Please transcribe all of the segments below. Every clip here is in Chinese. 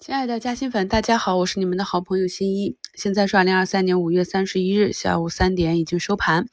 亲爱的嘉兴粉，大家好，我是你们的好朋友新一。现在是二零二三年五月三十一日下午三点，已经收盘。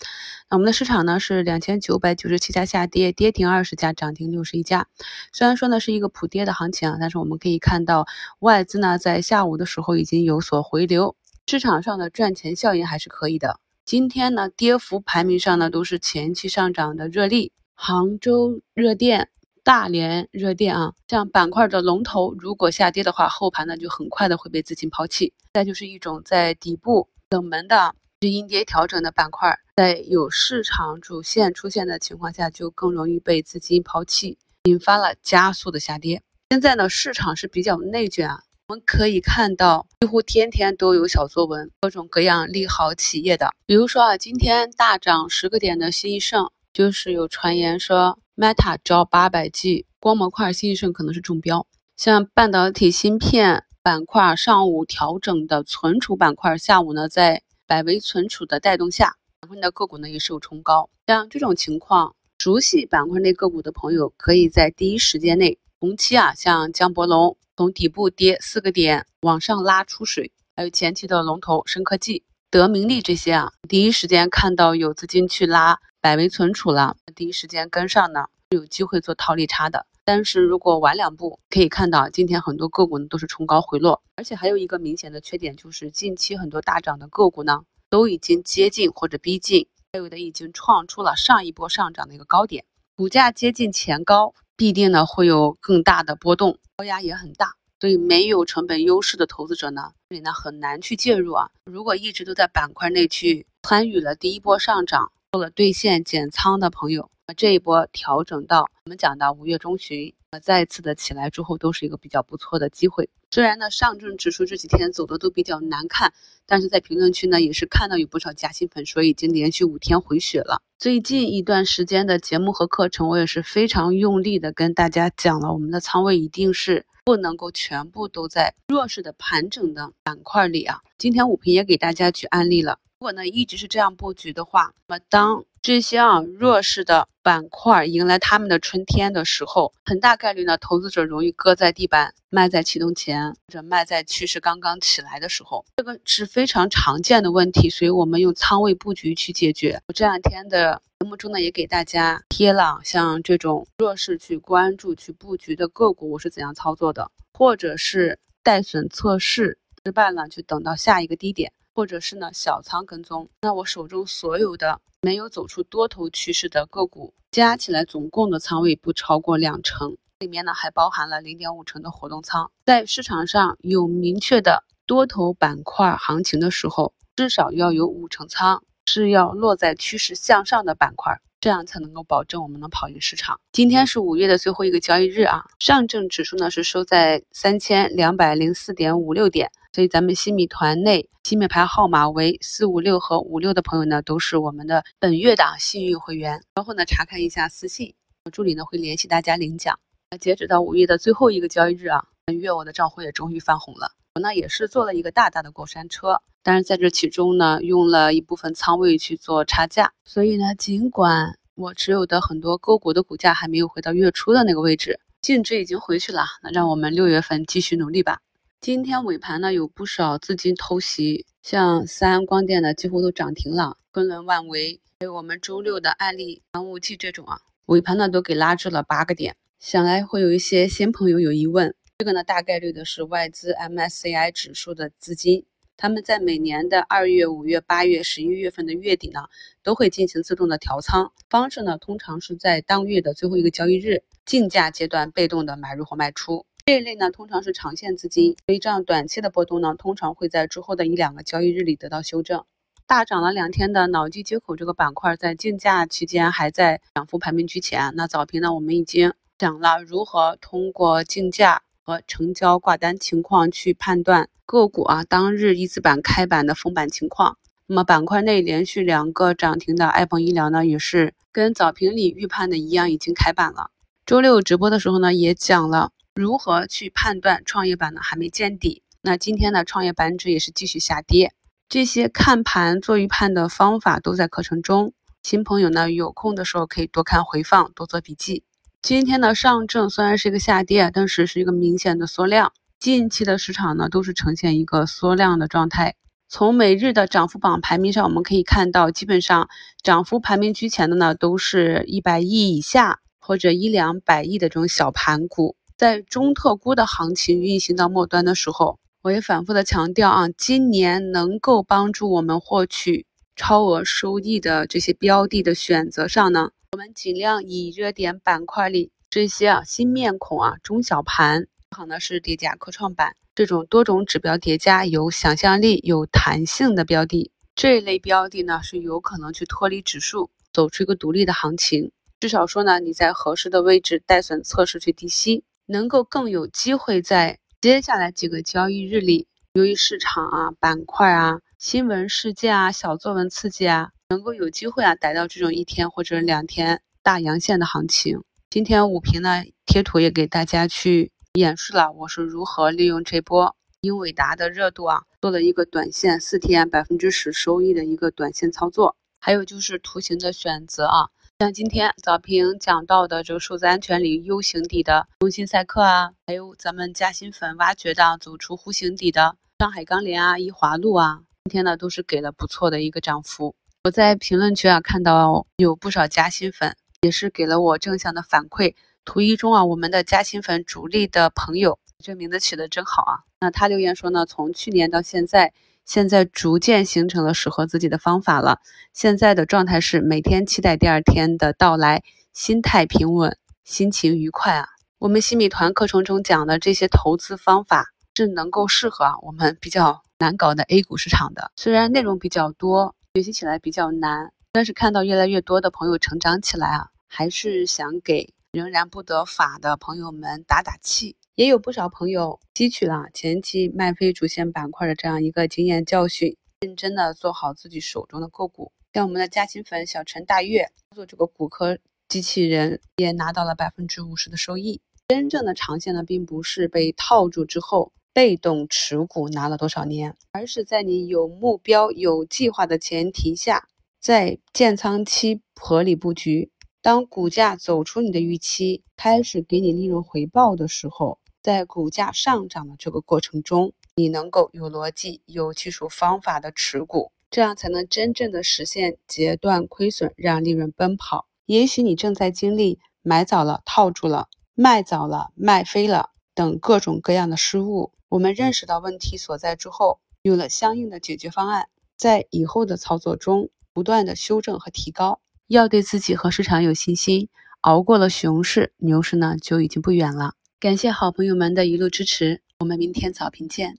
那我们的市场呢是两千九百九十七家下跌，跌停二十家，涨停六十一家。虽然说呢是一个普跌的行情啊，但是我们可以看到外资呢在下午的时候已经有所回流，市场上的赚钱效应还是可以的。今天呢跌幅排名上呢都是前期上涨的热力，杭州热电。大连热电啊，像板块的龙头，如果下跌的话，后盘呢就很快的会被资金抛弃。再就是一种在底部冷门的是阴跌调整的板块，在有市场主线出现的情况下，就更容易被资金抛弃，引发了加速的下跌。现在呢，市场是比较内卷啊，我们可以看到几乎天天都有小作文，各种各样利好企业的，比如说啊，今天大涨十个点的新易盛，就是有传言说。Meta 只要八百 G 光模块，新胜可能是中标。像半导体芯片板块，上午调整的存储板块，下午呢在百威存储的带动下，板块的个股呢也是有冲高。像这种情况，熟悉板块内个股的朋友，可以在第一时间内，同期啊，像江博龙从底部跌四个点往上拉出水，还有前期的龙头深科技、德明利这些啊，第一时间看到有资金去拉。百威存储了，第一时间跟上呢，是有机会做套利差的。但是如果晚两步，可以看到今天很多个股呢都是冲高回落，而且还有一个明显的缺点，就是近期很多大涨的个股呢都已经接近或者逼近，还有的已经创出了上一波上涨的一个高点，股价接近前高，必定呢会有更大的波动，高压也很大。所以没有成本优势的投资者呢，这里呢很难去介入啊。如果一直都在板块内去参与了第一波上涨。做了兑现减仓的朋友，这一波调整到我们讲到五月中旬，那再次的起来之后，都是一个比较不错的机会。虽然呢，上证指数这几天走的都比较难看，但是在评论区呢，也是看到有不少加薪粉说已经连续五天回血了。最近一段时间的节目和课程，我也是非常用力的跟大家讲了，我们的仓位一定是不能够全部都在弱势的盘整的板块里啊。今天武平也给大家举案例了。如果呢一直是这样布局的话，那么当这些啊弱势的板块迎来他们的春天的时候，很大概率呢投资者容易搁在地板，卖在启动前，或者卖在趋势刚刚起来的时候，这个是非常常见的问题，所以我们用仓位布局去解决。我这两天的节目中呢也给大家贴了，像这种弱势去关注去布局的个股，我是怎样操作的，或者是带损测试失败了，就等到下一个低点。或者是呢小仓跟踪，那我手中所有的没有走出多头趋势的个股，加起来总共的仓位不超过两成，里面呢还包含了零点五成的活动仓。在市场上有明确的多头板块行情的时候，至少要有五成仓是要落在趋势向上的板块。这样才能够保证我们能跑赢市场。今天是五月的最后一个交易日啊，上证指数呢是收在三千两百零四点五六点，所以咱们新米团内新米牌号码为四五六和五六的朋友呢，都是我们的本月的幸运会员。然后呢，查看一下私信，助理呢会联系大家领奖。那截止到五月的最后一个交易日啊，本月我的账户也终于翻红了。我呢也是做了一个大大的过山车。但是在这其中呢，用了一部分仓位去做差价，所以呢，尽管我持有的很多个股的股价还没有回到月初的那个位置，净值已经回去了，那让我们六月份继续努力吧。今天尾盘呢，有不少资金偷袭，像三安光电的几乎都涨停了，昆仑万维，还有我们周六的案例防务剂这种啊，尾盘呢都给拉至了八个点。想来会有一些新朋友有疑问，这个呢大概率的是外资 MSCI 指数的资金。他们在每年的二月、五月、八月、十一月份的月底呢，都会进行自动的调仓方式呢，通常是在当月的最后一个交易日竞价阶段被动的买入或卖出。这一类呢，通常是长线资金，所以这样短期的波动呢，通常会在之后的一两个交易日里得到修正。大涨了两天的脑机接口这个板块，在竞价期间还在涨幅排名居前。那早评呢，我们已经讲了如何通过竞价。和成交挂单情况去判断个股啊，当日一字板开板的封板情况。那么板块内连续两个涨停的爱鹏医疗呢，也是跟早评里预判的一样，已经开板了。周六直播的时候呢，也讲了如何去判断创业板呢还没见底。那今天呢，创业板指也是继续下跌。这些看盘做预判的方法都在课程中，新朋友呢有空的时候可以多看回放，多做笔记。今天的上证虽然是一个下跌，但是是一个明显的缩量。近期的市场呢，都是呈现一个缩量的状态。从每日的涨幅榜排名上，我们可以看到，基本上涨幅排名居前的呢，都是一百亿以下或者一两百亿的这种小盘股。在中特估的行情运行到末端的时候，我也反复的强调啊，今年能够帮助我们获取超额收益的这些标的的选择上呢，我们尽量以热点板块里这些啊新面孔啊中小盘，好呢是叠加科创板这种多种指标叠加有想象力、有弹性的标的，这类标的呢是有可能去脱离指数，走出一个独立的行情。至少说呢，你在合适的位置带损测试去低吸，能够更有机会在。接下来几个交易日里，由于市场啊、板块啊、新闻事件啊、小作文刺激啊，能够有机会啊逮到这种一天或者两天大阳线的行情。今天五平呢贴图也给大家去演示了，我是如何利用这波英伟达的热度啊，做了一个短线四天百分之十收益的一个短线操作。还有就是图形的选择啊。像今天早评讲到的这个数字安全里 U 型底的中芯赛克啊，还有咱们嘉兴粉挖掘的走出弧形底的上海钢联啊、一华路啊，今天呢都是给了不错的一个涨幅。我在评论区啊看到有不少嘉兴粉也是给了我正向的反馈。图一中啊，我们的嘉兴粉主力的朋友，这名字起的真好啊。那他留言说呢，从去年到现在。现在逐渐形成了适合自己的方法了。现在的状态是每天期待第二天的到来，心态平稳，心情愉快啊。我们新米团课程中讲的这些投资方法是能够适合我们比较难搞的 A 股市场的。虽然内容比较多，学习起来比较难，但是看到越来越多的朋友成长起来啊，还是想给仍然不得法的朋友们打打气。也有不少朋友吸取了前期卖飞主线板块的这样一个经验教训，认真的做好自己手中的个股。像我们的嘉兴粉小陈大悦做这个骨科机器人，也拿到了百分之五十的收益。真正的长线呢，并不是被套住之后被动持股拿了多少年，而是在你有目标、有计划的前提下，在建仓期合理布局。当股价走出你的预期，开始给你利润回报的时候。在股价上涨的这个过程中，你能够有逻辑、有技术方法的持股，这样才能真正的实现截断亏损，让利润奔跑。也许你正在经历买早了套住了、卖早了卖飞了等各种各样的失误。我们认识到问题所在之后，有了相应的解决方案，在以后的操作中不断的修正和提高。要对自己和市场有信心，熬过了熊市，牛市呢就已经不远了。感谢好朋友们的一路支持，我们明天早评见。